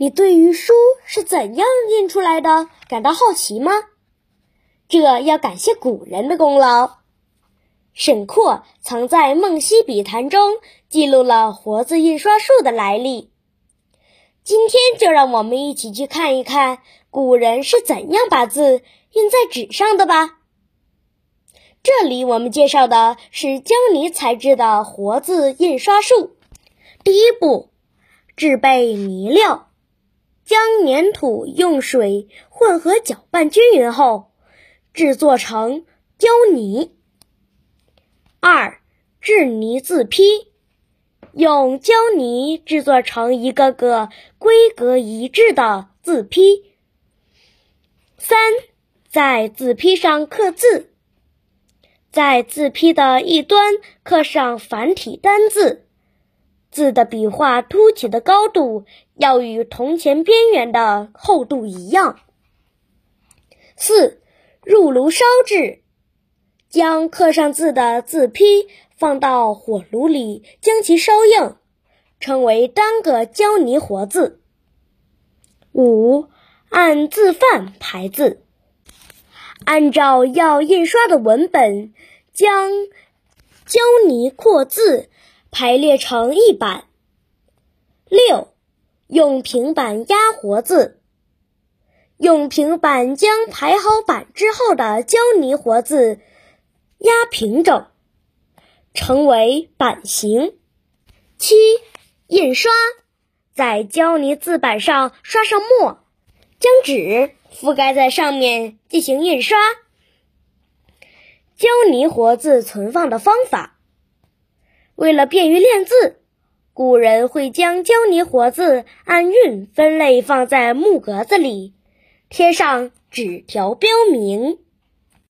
你对于书是怎样印出来的感到好奇吗？这要感谢古人的功劳。沈括曾在《梦溪笔谈》中记录了活字印刷术的来历。今天就让我们一起去看一看古人是怎样把字印在纸上的吧。这里我们介绍的是胶泥材质的活字印刷术。第一步，制备泥料。将粘土用水混合搅拌均匀后，制作成胶泥。二、制泥字坯，用胶泥制作成一个个规格一致的字坯。三、在字坯上刻字，在字坯的一端刻上繁体单字。字的笔画凸起的高度要与铜钱边缘的厚度一样。四，入炉烧制，将刻上字的字坯放到火炉里，将其烧硬，称为单个胶泥活字。五，按字范排字，按照要印刷的文本，将胶泥扩字。排列成一版。六，用平板压活字。用平板将排好版之后的胶泥活字压平整，成为版型。七，印刷，在胶泥字板上刷上墨，将纸覆盖在上面进行印刷。胶泥活字存放的方法。为了便于练字，古人会将胶泥活字按韵分类放在木格子里，贴上纸条标明。